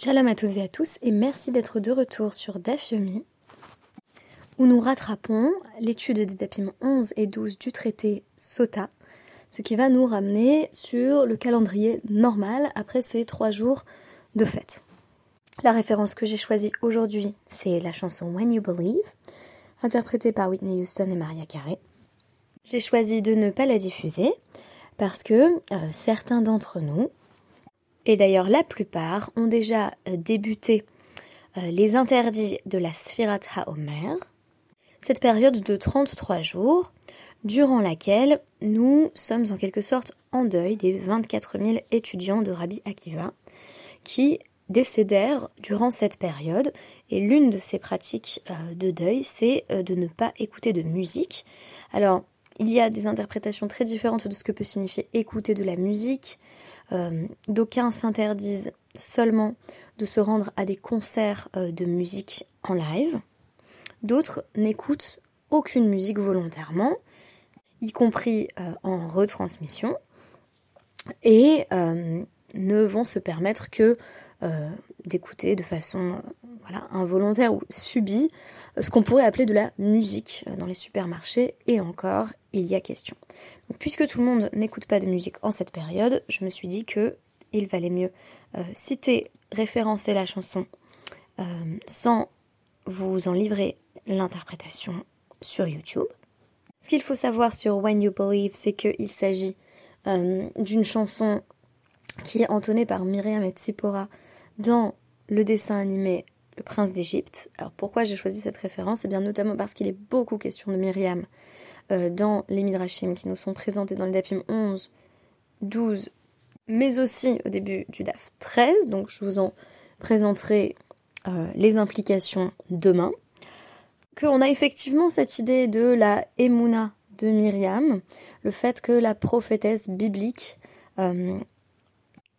Shalom à tous et à tous et merci d'être de retour sur DAF où nous rattrapons l'étude des Dapim 11 et 12 du traité Sota, ce qui va nous ramener sur le calendrier normal après ces trois jours de fête. La référence que j'ai choisie aujourd'hui, c'est la chanson When You Believe, interprétée par Whitney Houston et Maria Carey. J'ai choisi de ne pas la diffuser parce que euh, certains d'entre nous, et d'ailleurs la plupart, ont déjà euh, débuté euh, les interdits de la Sfirat HaOmer, cette période de 33 jours, durant laquelle nous sommes en quelque sorte en deuil des 24 000 étudiants de Rabbi Akiva qui décédèrent durant cette période. Et l'une de ces pratiques de deuil, c'est de ne pas écouter de musique. Alors, il y a des interprétations très différentes de ce que peut signifier écouter de la musique. Euh, d'aucuns s'interdisent seulement de se rendre à des concerts euh, de musique en live. D'autres n'écoutent aucune musique volontairement, y compris euh, en retransmission, et ne vont se permettre que d'écouter de façon voilà, involontaire ou subie ce qu'on pourrait appeler de la musique dans les supermarchés et encore il y a question. puisque tout le monde n'écoute pas de musique en cette période, je me suis dit que il valait mieux euh, citer, référencer la chanson euh, sans vous en livrer l'interprétation sur YouTube. Ce qu'il faut savoir sur When You Believe, c'est qu'il s'agit euh, d'une chanson qui est entonnée par Myriam et Tsipora dans le dessin animé Le Prince d'Égypte. Alors pourquoi j'ai choisi cette référence? Eh bien notamment parce qu'il est beaucoup question de Myriam euh, dans les Midrashim qui nous sont présentés dans le Dapim 11, 12, mais aussi au début du DAF 13. Donc je vous en présenterai euh, les implications demain. Qu'on a effectivement cette idée de la Emouna de Myriam, le fait que la prophétesse biblique, euh,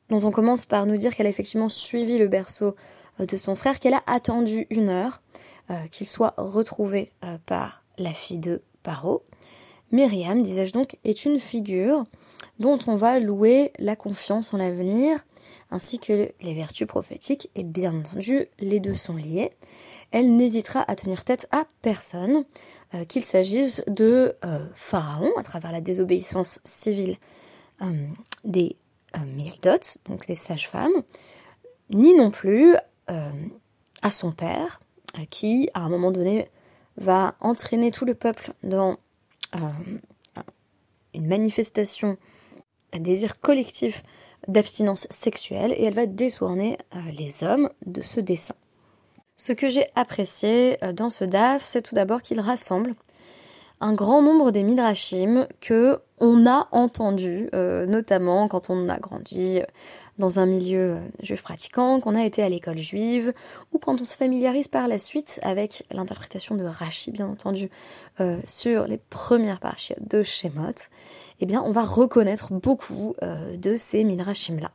dont on commence par nous dire qu'elle a effectivement suivi le berceau de son frère, qu'elle a attendu une heure, qu'il soit retrouvé par la fille de Paro, Myriam, disais-je donc, est une figure dont on va louer la confiance en l'avenir, ainsi que les vertus prophétiques, et bien entendu, les deux sont liés. Elle n'hésitera à tenir tête à personne, euh, qu'il s'agisse de euh, Pharaon, à travers la désobéissance civile euh, des Mildot, donc les sages-femmes, ni non plus à son père, qui, à un moment donné, va entraîner tout le peuple dans euh, une manifestation, un désir collectif d'abstinence sexuelle et elle va détourner euh, les hommes de ce dessin. Ce que j'ai apprécié euh, dans ce DAF, c'est tout d'abord qu'il rassemble un grand nombre des midrashim que on a entendu, notamment quand on a grandi dans un milieu euh, juif pratiquant, qu'on a été à l'école juive, ou quand on se familiarise par la suite avec l'interprétation de Rashi, bien entendu, euh, sur les premières parties de Shemot, eh bien, on va reconnaître beaucoup euh, de ces midrashim-là.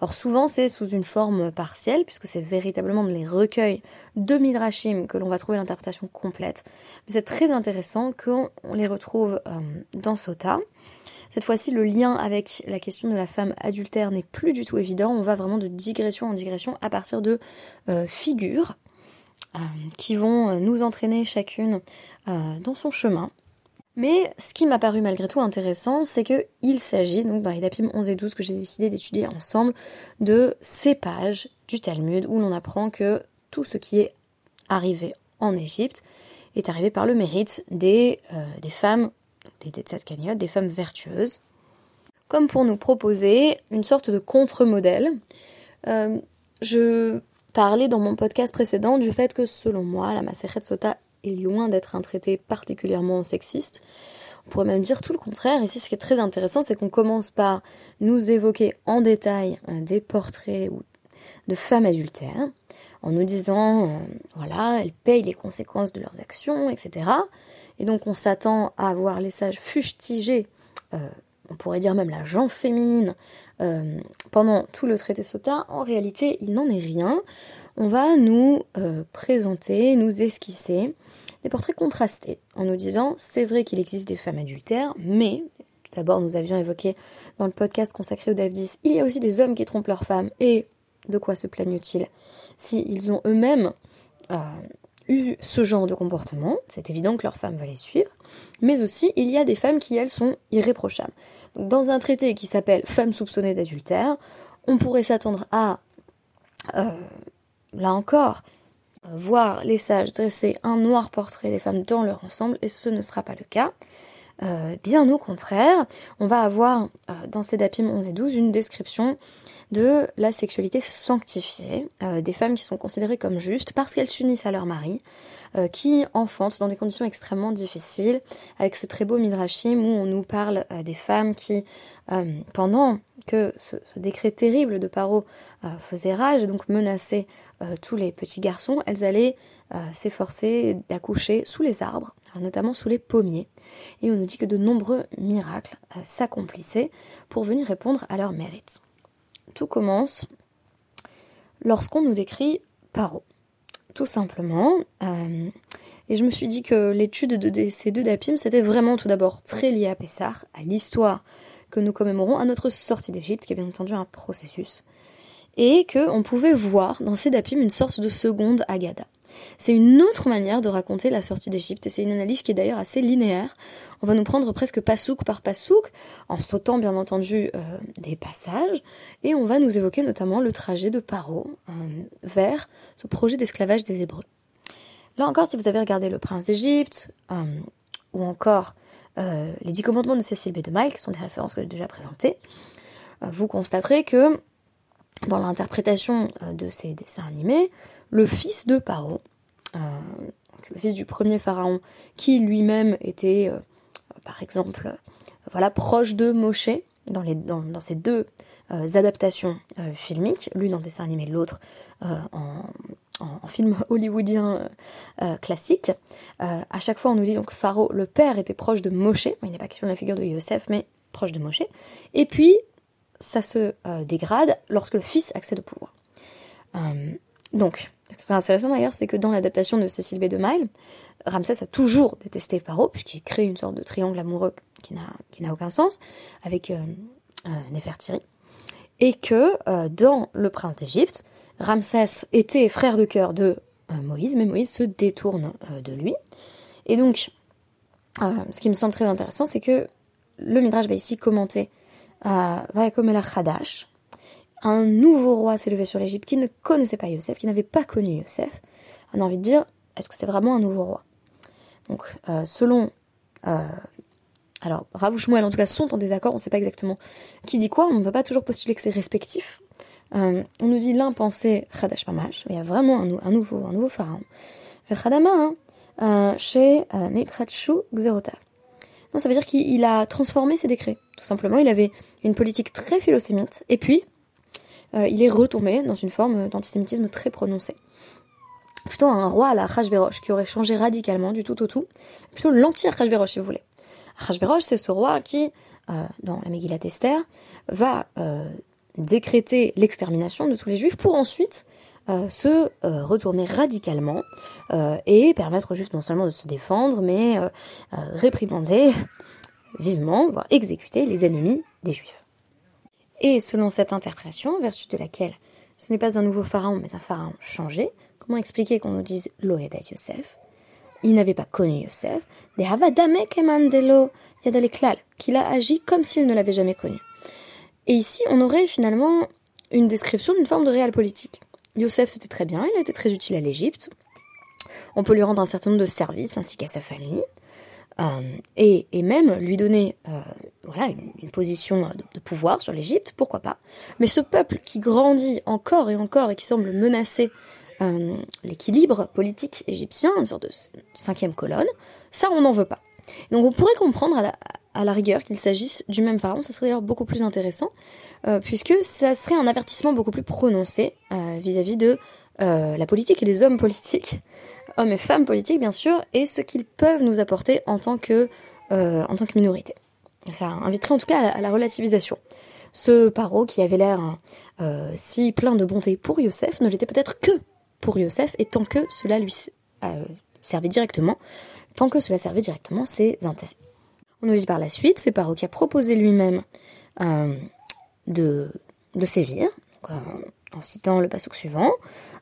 Alors souvent c'est sous une forme partielle, puisque c'est véritablement les recueils de Midrashim que l'on va trouver l'interprétation complète. Mais c'est très intéressant qu'on les retrouve dans Sota. Cette fois-ci, le lien avec la question de la femme adultère n'est plus du tout évident. On va vraiment de digression en digression à partir de euh, figures euh, qui vont euh, nous entraîner chacune dans son chemin. Mais ce qui m'a paru malgré tout intéressant, c'est qu'il s'agit, donc dans les Dapim 11 et 12 que j'ai décidé d'étudier ensemble, de ces pages du Talmud où l'on apprend que tout ce qui est arrivé en Égypte est arrivé par le mérite des, des femmes des cette cagnotte, des femmes vertueuses, comme pour nous proposer une sorte de contre-modèle. Euh, je parlais dans mon podcast précédent du fait que selon moi, la Maseret Sota est loin d'être un traité particulièrement sexiste. On pourrait même dire tout le contraire. Ici, ce qui est très intéressant, c'est qu'on commence par nous évoquer en détail euh, des portraits de femmes adultères, en nous disant, euh, voilà, elles payent les conséquences de leurs actions, etc. Et donc on s'attend à voir les sages fustiger, euh, on pourrait dire même la jambe féminine, pendant tout le traité Sota. En réalité, il n'en est rien. On va nous euh, présenter, nous esquisser des portraits contrastés, en nous disant c'est vrai qu'il existe des femmes adultères, mais tout d'abord nous avions évoqué dans le podcast consacré au DAF 10, il y a aussi des hommes qui trompent leurs femmes. Et de quoi se plaignent-ils S'ils ont eux-mêmes eu ce genre de comportement, c'est évident que leurs femmes veulent les suivre, mais aussi il y a des femmes qui, elles, sont irréprochables. dans un traité qui s'appelle Femmes soupçonnées d'adultère, on pourrait s'attendre à, là encore, voir les sages dresser un noir portrait des femmes dans leur ensemble, et ce ne sera pas le cas. Euh, bien au contraire, on va avoir euh, dans ces dapim 11 et 12 une description de la sexualité sanctifiée, euh, des femmes qui sont considérées comme justes parce qu'elles s'unissent à leur mari, qui enfantent dans des conditions extrêmement difficiles, avec ce très beau midrashim où on nous parle des femmes qui, pendant que ce, décret terrible de Paro faisait rage donc menaçait tous les petits garçons, elles allaient s'efforcer d'accoucher sous les arbres, notamment sous les pommiers. Et on nous dit que de nombreux miracles euh, s'accomplissaient pour venir répondre à leurs mérites. Tout commence lorsqu'on nous décrit Paro. Tout simplement. Euh, et je me suis dit que l'étude de ces deux dapim, c'était vraiment tout d'abord très lié à Pessar, à l'histoire que nous commémorons, à notre sortie d'Égypte, qui est bien entendu un processus. Et qu'on pouvait voir dans ces dapim une sorte de seconde Agada. C'est une autre manière de raconter la sortie d'Égypte et c'est une analyse qui est d'ailleurs assez linéaire. On va nous prendre presque passouk par passouk, en sautant bien entendu euh, des passages, et on va nous évoquer notamment le trajet de Paro euh, vers ce projet d'esclavage des Hébreux. Là encore, si vous avez regardé Le Prince d'Égypte, euh, ou encore les Dix Commandements de Cécile B. de Maille, qui sont des références que j'ai déjà présentées, vous constaterez que dans l'interprétation de ces dessins animés, le fils de Paro, euh, le fils du premier pharaon, qui lui-même était, euh, par exemple, voilà, proche de Moshe dans, ces deux euh, adaptations filmiques, l'une en dessin animé, l'autre en, en, film hollywoodien classique. à chaque fois, on nous dit donc Pharaon, le père, était proche de Moshe. Il n'est pas question de la figure de Yosef, mais proche de Moshe. Et puis, ça se dégrade lorsque le fils accède au pouvoir. donc, ce qui est intéressant d'ailleurs, c'est que dans l'adaptation de Cécile B. de Mile, Ramsès a toujours détesté Paro, puisqu'il crée une sorte de triangle amoureux qui n'a aucun sens, avec euh, euh. Et que euh, dans Le Prince d'Égypte, Ramsès était frère de cœur de Moïse, mais Moïse se détourne de lui. Et donc, ce qui me semble très intéressant, c'est que le Midrash va ici commenter El Hadash, un nouveau roi s'est levé sur l'Égypte qui ne connaissait pas Yosef, qui n'avait pas connu Yosef. On a envie de dire, est-ce que c'est vraiment un nouveau roi? Donc, euh, selon... Euh, alors, Rav en tout cas, sont en désaccord, on ne sait pas exactement qui dit quoi, on ne peut pas toujours postuler que c'est respectif. Euh, on nous dit l'un pensait Khadash Pamash, mais il y a vraiment un, nouveau, un nouveau pharaon. Khadama, hein, chez Neitratshu Xerota. Non, ça veut dire qu'il a transformé ses décrets. Tout simplement, il avait une politique très philosémite, et puis euh, il est retombé dans une forme d'antisémitisme très prononcée. Plutôt un roi à la Rajverosh qui aurait changé radicalement du tout au tout. Plutôt l'anti-Rajverosh si vous voulez. Rajverosh c'est ce roi qui, euh, dans la Megillat Esther, va euh, décréter l'extermination de tous les juifs pour ensuite se retourner radicalement et permettre aux juifs non seulement de se défendre, mais réprimander vivement, voire exécuter les ennemis des juifs. Et selon cette interprétation, vertu de laquelle ce n'est pas un nouveau pharaon, mais un pharaon changé, comment expliquer qu'on nous dise Loedet Yosef? Il n'avait pas connu Yosef, de Havadame Kemandelo Yadaleklal, qu'il a agi comme s'il ne l'avait jamais connu. Et ici, on aurait finalement une description d'une forme de réel politique. Yosef, c'était très bien, il a été très utile à l'Égypte. On peut lui rendre un certain nombre de services ainsi qu'à sa famille. Euh, et, même lui donner euh, voilà, une, position de, pouvoir sur l'Égypte, pourquoi pas. Mais ce peuple qui grandit encore et encore et qui semble menacer euh, l'équilibre politique égyptien, une sorte de cinquième colonne, ça on n'en veut pas. Donc on pourrait comprendre à la, rigueur qu'il s'agisse du même pharaon, ça serait d'ailleurs beaucoup plus intéressant, puisque ça serait un avertissement beaucoup plus prononcé vis-à-vis -vis de la politique et les hommes politiques hommes et femmes politiques bien sûr, et ce qu'ils peuvent nous apporter en tant que, euh, en tant que minorité. Ça inviterait en tout cas à la, relativisation. Ce paro qui avait l'air euh, si plein de bonté pour Yosef ne l'était peut-être que pour Yosef, et tant que cela lui euh, servait directement, tant que cela servait directement ses intérêts. On nous dit par la suite, c'est Paro qui a proposé lui-même de, de sévir, en citant le pasouk suivant,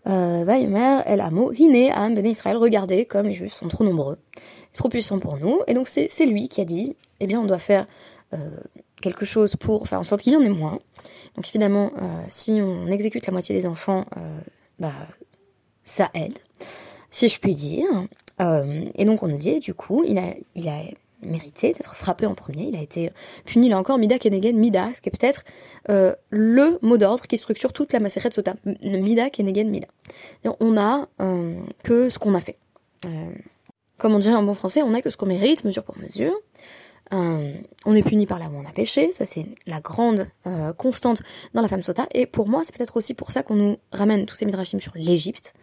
Vayomer El Amo, Hine Am Ben Israël, regardez comme les juifs sont trop nombreux, trop puissants pour nous, et donc c'est lui qui a dit, eh bien on doit faire euh, quelque chose pour faire en sorte qu'il y en ait moins. Donc évidemment, euh, si on exécute la moitié des enfants, euh, bah ça aide, si je puis dire. Euh, et donc on nous dit, du coup, il a, il a mérité d'être frappé en premier. Il a été puni là encore Mida Kenegen Mida, ce qui est peut-être euh, le mot d'ordre qui structure toute la Maseret Sota. Mida Kenegen Mida. on a euh, que ce qu'on a fait. Euh, comme on dirait en bon français, on a que ce qu'on mérite, mesure pour mesure. Euh, on est puni par là où on a péché, ça c'est la grande euh, constante dans la femme sota. Et pour moi, c'est peut-être aussi pour ça qu'on nous ramène tous ces midrashim sur l'Égypte.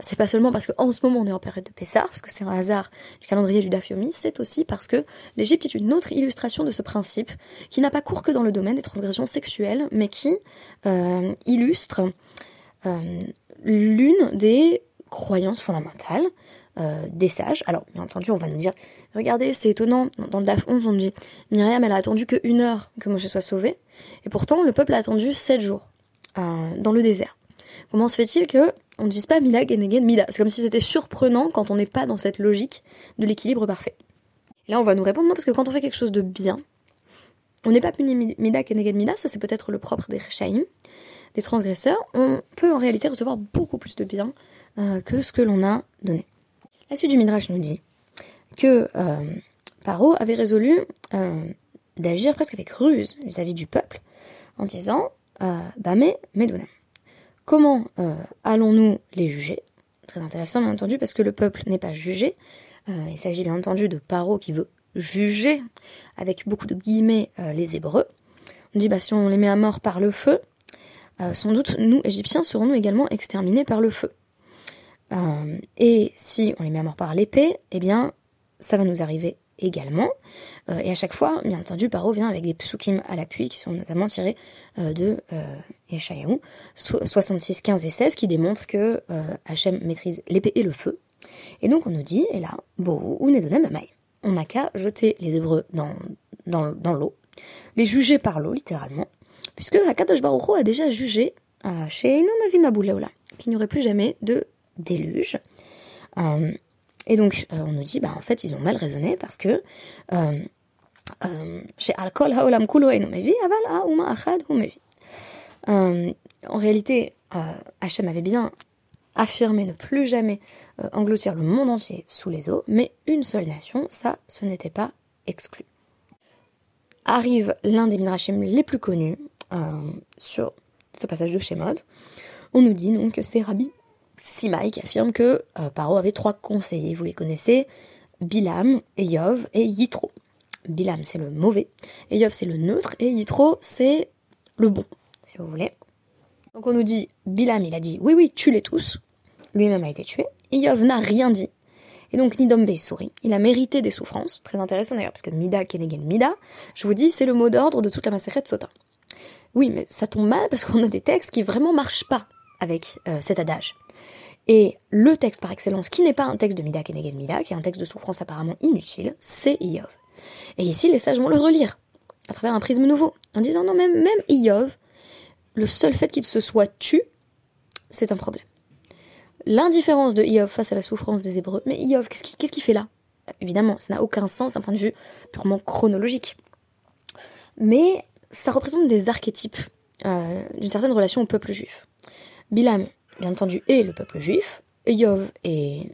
C'est pas seulement parce qu'en ce moment on est en période de Pessah, parce que c'est un hasard du calendrier du Dafyomi, c'est aussi parce que l'Égypte est une autre illustration de ce principe qui n'a pas cours que dans le domaine des transgressions sexuelles, mais qui euh, illustre l'une des croyances fondamentales euh, des sages. Alors, bien entendu, on va nous dire, regardez, c'est étonnant, dans le DAF 11, on dit, Myriam, elle a attendu que une heure que Moshe soit sauvé, et pourtant, le peuple a attendu sept jours, euh, dans le désert. Comment se fait-il que on ne dise pas Mila Genegen Mida C'est comme si c'était surprenant quand on n'est pas dans cette logique de l'équilibre parfait. Là, on va nous répondre non, parce que quand on fait quelque chose de bien, on n'est pas puni Mida Genegen Mida, ça c'est peut-être le propre des Rechaim, des transgresseurs, on peut en réalité recevoir beaucoup plus de bien euh, que ce que l'on a donné. La suite du Midrash nous dit que euh, Paro avait résolu euh, d'agir presque avec ruse vis-à-vis du peuple en disant euh, Bamé Meduna. Comment allons-nous les juger? Très intéressant, bien entendu, parce que le peuple n'est pas jugé. il s'agit bien entendu de Paro qui veut juger, avec beaucoup de guillemets, les Hébreux. On dit bah, si on les met à mort par le feu, sans doute nous, Égyptiens, serons-nous également exterminés par le feu. Euh, et si on les met à mort par l'épée, eh bien, ça va nous arriver également. Euh, et à chaque fois, bien entendu, Paro vient avec des psukim à l'appui qui sont notamment tirés euh, de euh, Yeshayahu 66, 15 et 16 qui démontrent que Hachem maîtrise l'épée et le feu. Et donc on nous dit, et là, Bohu ou Amai. On n'a qu'à jeter les Hébreux dans, dans, dans l'eau, les juger par l'eau, littéralement, puisque Hakadosh Baruch a déjà jugé chez qu'il n'y aurait plus jamais de déluge. Euh, et donc, euh, on nous dit, bah, en fait, ils ont mal raisonné parce que chez Alcool Haolam Aval Achad En réalité, euh, Hachem avait bien affirmé ne plus jamais engloutir le monde entier sous les eaux, mais une seule nation, ça, ce n'était pas exclu. Arrive l'un des midrashim les plus connus sur ce passage de Shemot. On nous dit donc que c'est Rabbi Simaï qui affirme que euh, Paro avait trois conseillers, vous les connaissez, Bilam, Eyov et Yitro. Bilam c'est le mauvais, Eyov c'est le neutre et Yitro c'est le bon, si vous voulez. Donc on nous dit, Bilam il a dit oui oui tue-les tous, lui-même a été tué, Eyov n'a rien dit. Et donc Nidom sourit, il a mérité des souffrances, très intéressant d'ailleurs, parce que Mida Kenegen Mida, je vous dis, c'est le mot d'ordre de toute la de Sota. Oui, mais ça tombe mal parce qu'on a des textes qui vraiment marchent pas avec euh, cet adage. Et le texte par excellence, qui n'est pas un texte de Mida Kenegen Mida, qui est un texte de souffrance apparemment inutile, c'est Iov. Et ici, les sages vont le relire, à travers un prisme nouveau, en disant non, même, même Iov, le seul fait qu'il se soit tu, c'est un problème. L'indifférence de Iov face à la souffrance des Hébreux, mais Iov, qu'est-ce qu'il fait là? Évidemment, ça n'a aucun sens d'un point de vue purement chronologique. Mais ça représente des archétypes euh, d'une certaine relation au peuple juif. Bilam, bien entendu, est le peuple juif. Yov est,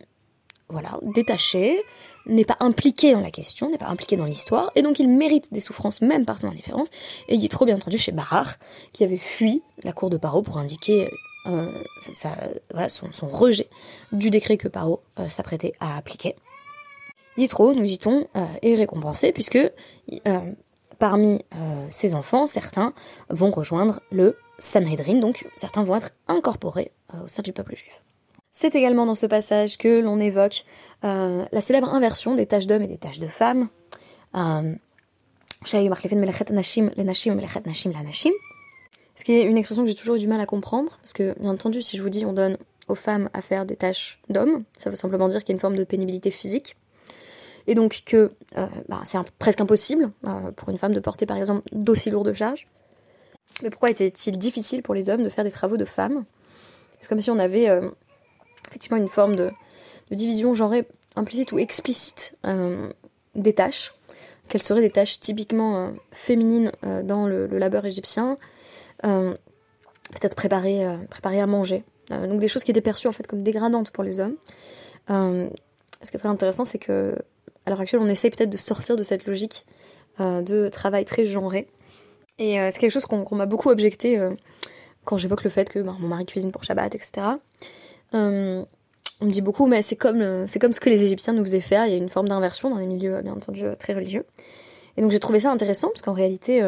voilà, détaché, n'est pas impliqué dans la question, n'est pas impliqué dans l'histoire, et donc il mérite des souffrances même par son indifférence. Et il est trop bien entendu chez Barar, qui avait fui la cour de Paro pour indiquer euh, son, rejet du décret que Paro euh, s'apprêtait à appliquer. Yitro, nous dit-on, euh, est récompensé puisque parmi ses enfants, certains vont rejoindre le Sanhedrin, donc certains vont être incorporés euh, au sein du peuple juif. C'est également dans ce passage que l'on évoque euh, la célèbre inversion des tâches d'hommes et des tâches de femmes. Euh, ce qui est une expression que j'ai toujours eu du mal à comprendre, parce que bien entendu, si je vous dis on donne aux femmes à faire des tâches d'hommes, ça veut simplement dire qu'il y a une forme de pénibilité physique. Et donc que bah, c'est presque impossible pour une femme de porter par exemple d'aussi lourdes charges. Mais pourquoi était-il difficile pour les hommes de faire des travaux de femmes? C'est comme si on avait euh, effectivement une forme de, division genrée implicite ou explicite euh, des tâches. Quelles seraient des tâches typiquement euh, féminines dans le, labeur égyptien? Peut-être préparer, préparer à manger. donc des choses qui étaient perçues en fait comme dégradantes pour les hommes. ce qui est très intéressant, c'est que à l'heure actuelle, on essaye peut-être de sortir de cette logique de travail très genré et euh, c'est quelque chose qu'on m'a beaucoup objecté euh, quand j'évoque le fait que ben, mon mari cuisine pour Shabbat, etc. Euh, on me dit beaucoup, mais c'est comme, c'est comme ce que les Égyptiens nous faisaient faire. Il y a une forme d'inversion dans les milieux, bien entendu, très religieux. Et donc j'ai trouvé ça intéressant parce qu'en réalité,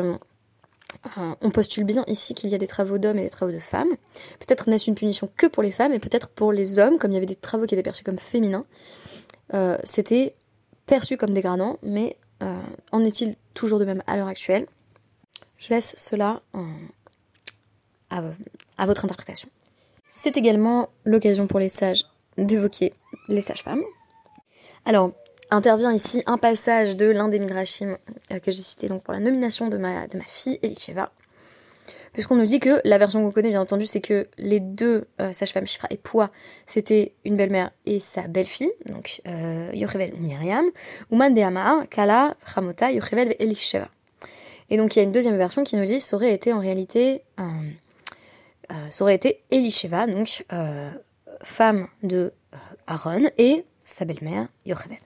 on postule bien ici qu'il y a des travaux d'hommes et des travaux de femmes. Peut-être n'est-ce une punition que pour les femmes et peut-être pour les hommes, comme il y avait des travaux qui étaient perçus comme féminins. C'était perçu comme dégradant, mais en est-il toujours de même à l'heure actuelle? Je laisse cela à, votre interprétation. C'est également l'occasion pour les sages d'évoquer les sages-femmes. Alors, intervient ici un passage de l'un des midrashim euh, que j'ai cité donc pour la nomination de ma, de ma fille. Puisqu'on nous dit que la version qu'on connaît, bien entendu, c'est que les deux euh, sages-femmes, Shifra et Poua, c'était une belle-mère et sa belle-fille, donc euh, Yocheved Myriam, ou de Kala, Ramota, Yocheved Elisheva. Et donc il y a une deuxième version qui nous dit ça aurait été en réalité euh, ça aurait été Elisheva, donc euh, femme de Aaron et sa belle-mère Yocheved.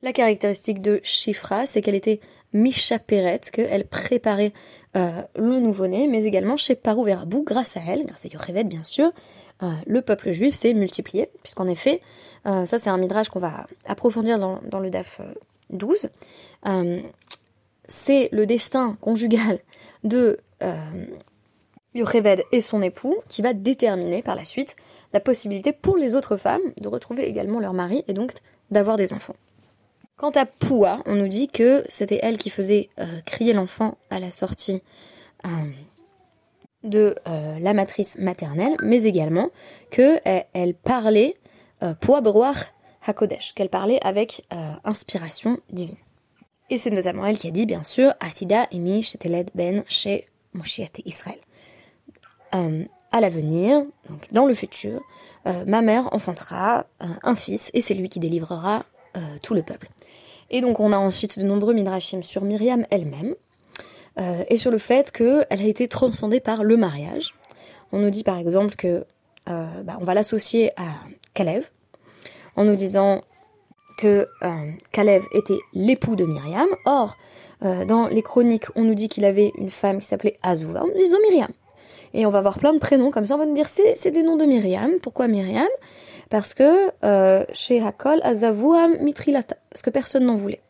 La caractéristique de Shifra, c'est qu'elle était Misha Peret, qu'elle préparait le nouveau-né, mais également chez Parou Verabou, grâce à elle, grâce à Yocheved bien sûr, le peuple juif s'est multiplié, puisqu'en effet, ça c'est un midrash qu'on va approfondir dans, dans le DAF 12, c'est le destin conjugal de euh, Yocheved et son époux qui va déterminer par la suite la possibilité pour les autres femmes de retrouver également leur mari et donc d'avoir des enfants. Quant à Poua, on nous dit que c'était elle qui faisait euh, crier l'enfant à la sortie euh, de euh, la matrice maternelle, mais également que elle parlait Poua Beroir Hakodesh, qu'elle parlait avec inspiration divine. Et c'est notamment elle qui a dit, bien sûr, Atida emi sheteled ben chez Moshiach Israël. À l'avenir, donc dans le futur, ma mère enfantera un fils et c'est lui qui délivrera tout le peuple. Et donc on a ensuite de nombreux midrashim sur Myriam elle-même et sur le fait qu'elle a été transcendée par le mariage. On nous dit par exemple que bah, on va l'associer à Kalev en nous disant que euh, Kalev était l'époux de Myriam. Or, euh, dans les chroniques, on nous dit qu'il avait une femme qui s'appelait Azuva. On nous dit Myriam. Et on va avoir plein de prénoms comme ça. On va nous dire c'est des noms de Myriam. Pourquoi Myriam? Parce que euh, chez Hakol, Azavuam Mitrilata. Parce que personne n'en voulait.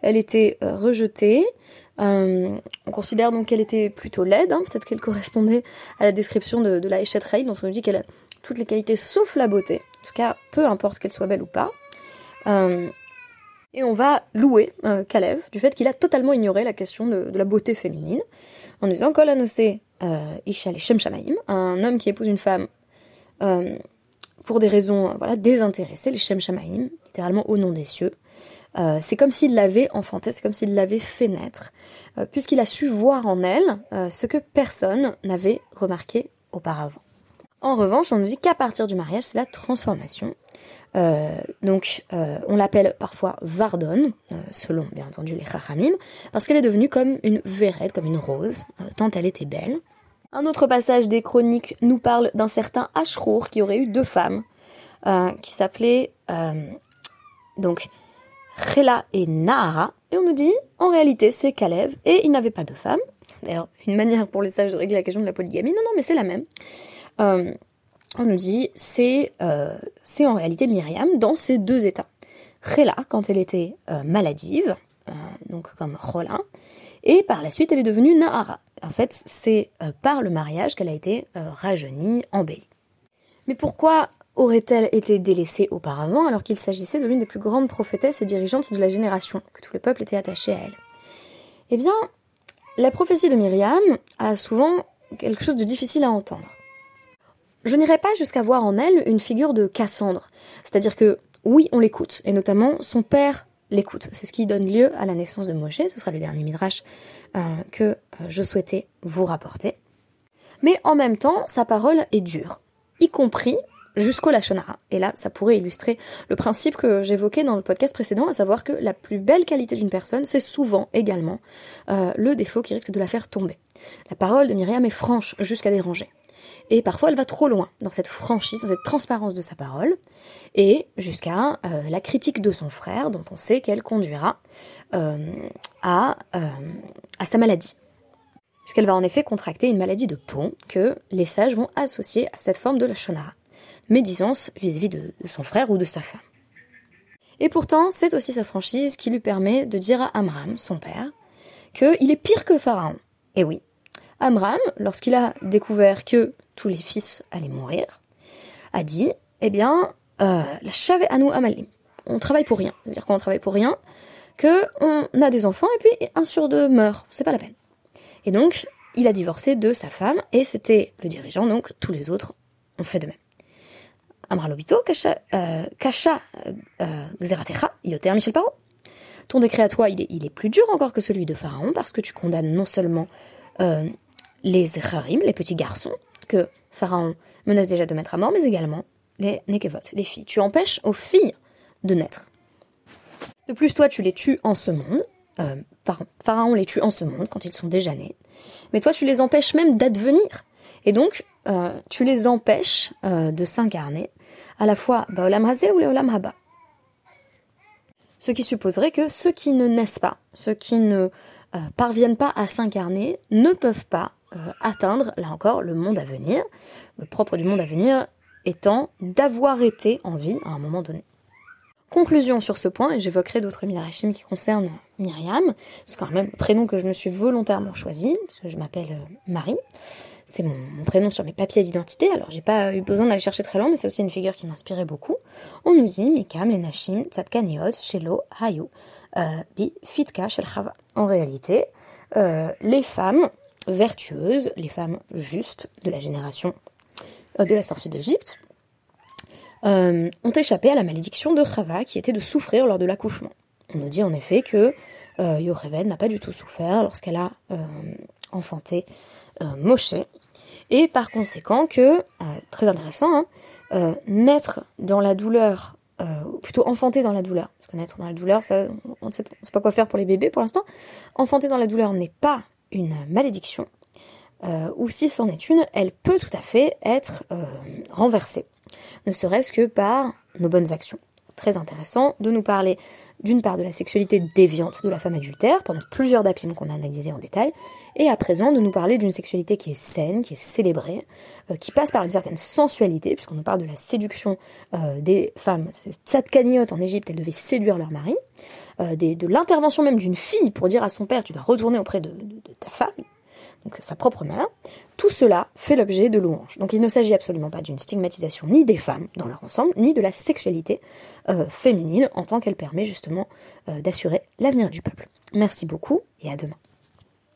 Elle était rejetée. on considère donc qu'elle était plutôt laide. Hein. Peut-être qu'elle correspondait à la description de, la Eshet dont on nous dit qu'elle a toutes les qualités sauf la beauté. En tout cas, peu importe qu'elle soit belle ou pas. Euh, et on va louer euh, Kalev du fait qu'il a totalement ignoré la question de, la beauté féminine, en disant Kol Anosé euh, Ishal Shem Shamaim, un homme qui épouse une femme pour des raisons voilà, désintéressées, les Shem Shamaim, littéralement au nom des cieux. c'est comme s'il l'avait enfanté, c'est comme s'il l'avait fait naître, puisqu'il a su voir en elle ce que personne n'avait remarqué auparavant. En revanche, on nous dit qu'à partir du mariage, c'est la transformation. Euh, donc, euh, on l'appelle parfois Vardon, euh, selon bien entendu les Chachamim, parce qu'elle est devenue comme une vérette, comme une rose, tant elle était belle. Un autre passage des chroniques nous parle d'un certain Ashrour qui aurait eu deux femmes, qui s'appelaient donc Chela et Nahara, et on nous dit en réalité c'est Kalev, et il n'avait pas de femmes. D'ailleurs, une manière pour les sages de régler la question de la polygamie, non, non, mais c'est la même on nous dit c'est euh, c'est en réalité Myriam dans ces deux états. Khela quand elle était euh, maladive, euh, donc comme Chola, et par la suite elle est devenue Nahara. En fait, c'est par le mariage qu'elle a été rajeunie, embellie. Mais pourquoi aurait-elle été délaissée auparavant alors qu'il s'agissait de l'une des plus grandes prophétesses et dirigeantes de la génération, que tout le peuple était attaché à elle? Eh bien, la prophétie de Myriam a souvent quelque chose de difficile à entendre. Je n'irai pas jusqu'à voir en elle une figure de Cassandre. C'est-à-dire que oui, on l'écoute, et notamment son père l'écoute. C'est ce qui donne lieu à la naissance de Moshe. Ce sera le dernier midrash euh, que euh, je souhaitais vous rapporter. mais en même temps, sa parole est dure, y compris jusqu'au Lachonara. Et là, ça pourrait illustrer le principe que j'évoquais dans le podcast précédent, à savoir que la plus belle qualité d'une personne, c'est souvent également euh, le défaut qui risque de la faire tomber. La parole de Myriam est franche jusqu'à déranger. Et parfois, elle va trop loin dans cette franchise, dans cette transparence de sa parole, et jusqu'à euh, la critique de son frère, dont on sait qu'elle conduira euh, à, à sa maladie puisqu'elle va en effet contracter une maladie de peau que les sages vont associer à cette forme de la shonara médisance vis-à-vis de, son frère ou de sa femme. Et pourtant, c'est aussi sa franchise qui lui permet de dire à Amram, son père, qu'il est pire que Pharaon. Et oui, Amram, lorsqu'il a découvert que tous les fils allaient mourir, a dit, eh bien, euh, la chave à nous amalim. On travaille pour rien. C'est-à-dire qu'on travaille pour rien, qu'on a des enfants et puis un sur deux meurt. C'est pas la peine. Et donc, il a divorcé de sa femme et c'était le dirigeant, donc tous les autres ont fait de même. Amralobito, Kasha, euh, euh, Xeratecha, Yoter Michel Paro. Ton décret à toi, il est, il est, plus dur encore que celui de Pharaon, parce que tu condamnes non seulement euh, les Zecharim, les petits garçons, Pharaon menace déjà de mettre à mort, mais également les Nekevot, les filles. Tu empêches aux filles de naître. De plus, toi, tu les tues en ce monde. Euh, Pharaon les tue en ce monde, quand ils sont déjà nés. Mais toi, tu les empêches même d'advenir. Et donc, euh, tu les empêches euh, de s'incarner à la fois Baolam Hazé ou Leolam Haba. Ce qui supposerait que ceux qui ne naissent pas, ceux qui ne parviennent pas à s'incarner, ne peuvent pas atteindre, là encore, le monde à venir. Le propre du monde à venir étant d'avoir été en vie à un moment donné. Conclusion sur ce point, et j'évoquerai d'autres mirachim qui concernent Myriam, c'est quand même le prénom que je me suis volontairement choisi, parce que je m'appelle Marie c'est mon, prénom sur mes papiers d'identité, alors j'ai pas eu besoin d'aller chercher très loin, mais c'est aussi une figure qui m'inspirait beaucoup. On nous dit Mikam, Tzadkaniot, Shelo, Hayu, euh, Bi, Fitka, Chava. En réalité, euh, les femmes vertueuses, les femmes justes de la génération euh, de la sortie d'Égypte, ont échappé à la malédiction de Chava qui était de souffrir lors de l'accouchement. On nous dit en effet que euh, n'a pas du tout souffert lorsqu'elle a enfanté Moshe, et par conséquent que, euh, très intéressant, hein, euh, naître dans la douleur, euh, ou plutôt enfanter dans la douleur, parce que naître dans la douleur, on ne sait pas quoi faire pour les bébés pour l'instant, enfanter dans la douleur n'est pas une malédiction, ou si c'en est une, elle peut tout à fait être renversée, ne serait-ce que par nos bonnes actions. Très intéressant de nous parler d'une part de la sexualité déviante de la femme adultère, pendant plusieurs dapim qu'on a analysé en détail, et à présent de nous parler d'une sexualité qui est saine, qui est célébrée, euh, qui passe par une certaine sensualité, puisqu'on nous parle de la séduction euh, des femmes. Tzadkaniot en Égypte, elles devaient séduire leur mari, euh, de l'intervention même d'une fille pour dire à son père, tu dois retourner auprès de ta femme, donc sa propre mère, tout cela fait l'objet de louanges. Donc il ne s'agit absolument pas d'une stigmatisation ni des femmes dans leur ensemble, ni de la sexualité euh, féminine en tant qu'elle permet justement euh, d'assurer l'avenir du peuple. Merci beaucoup et à demain.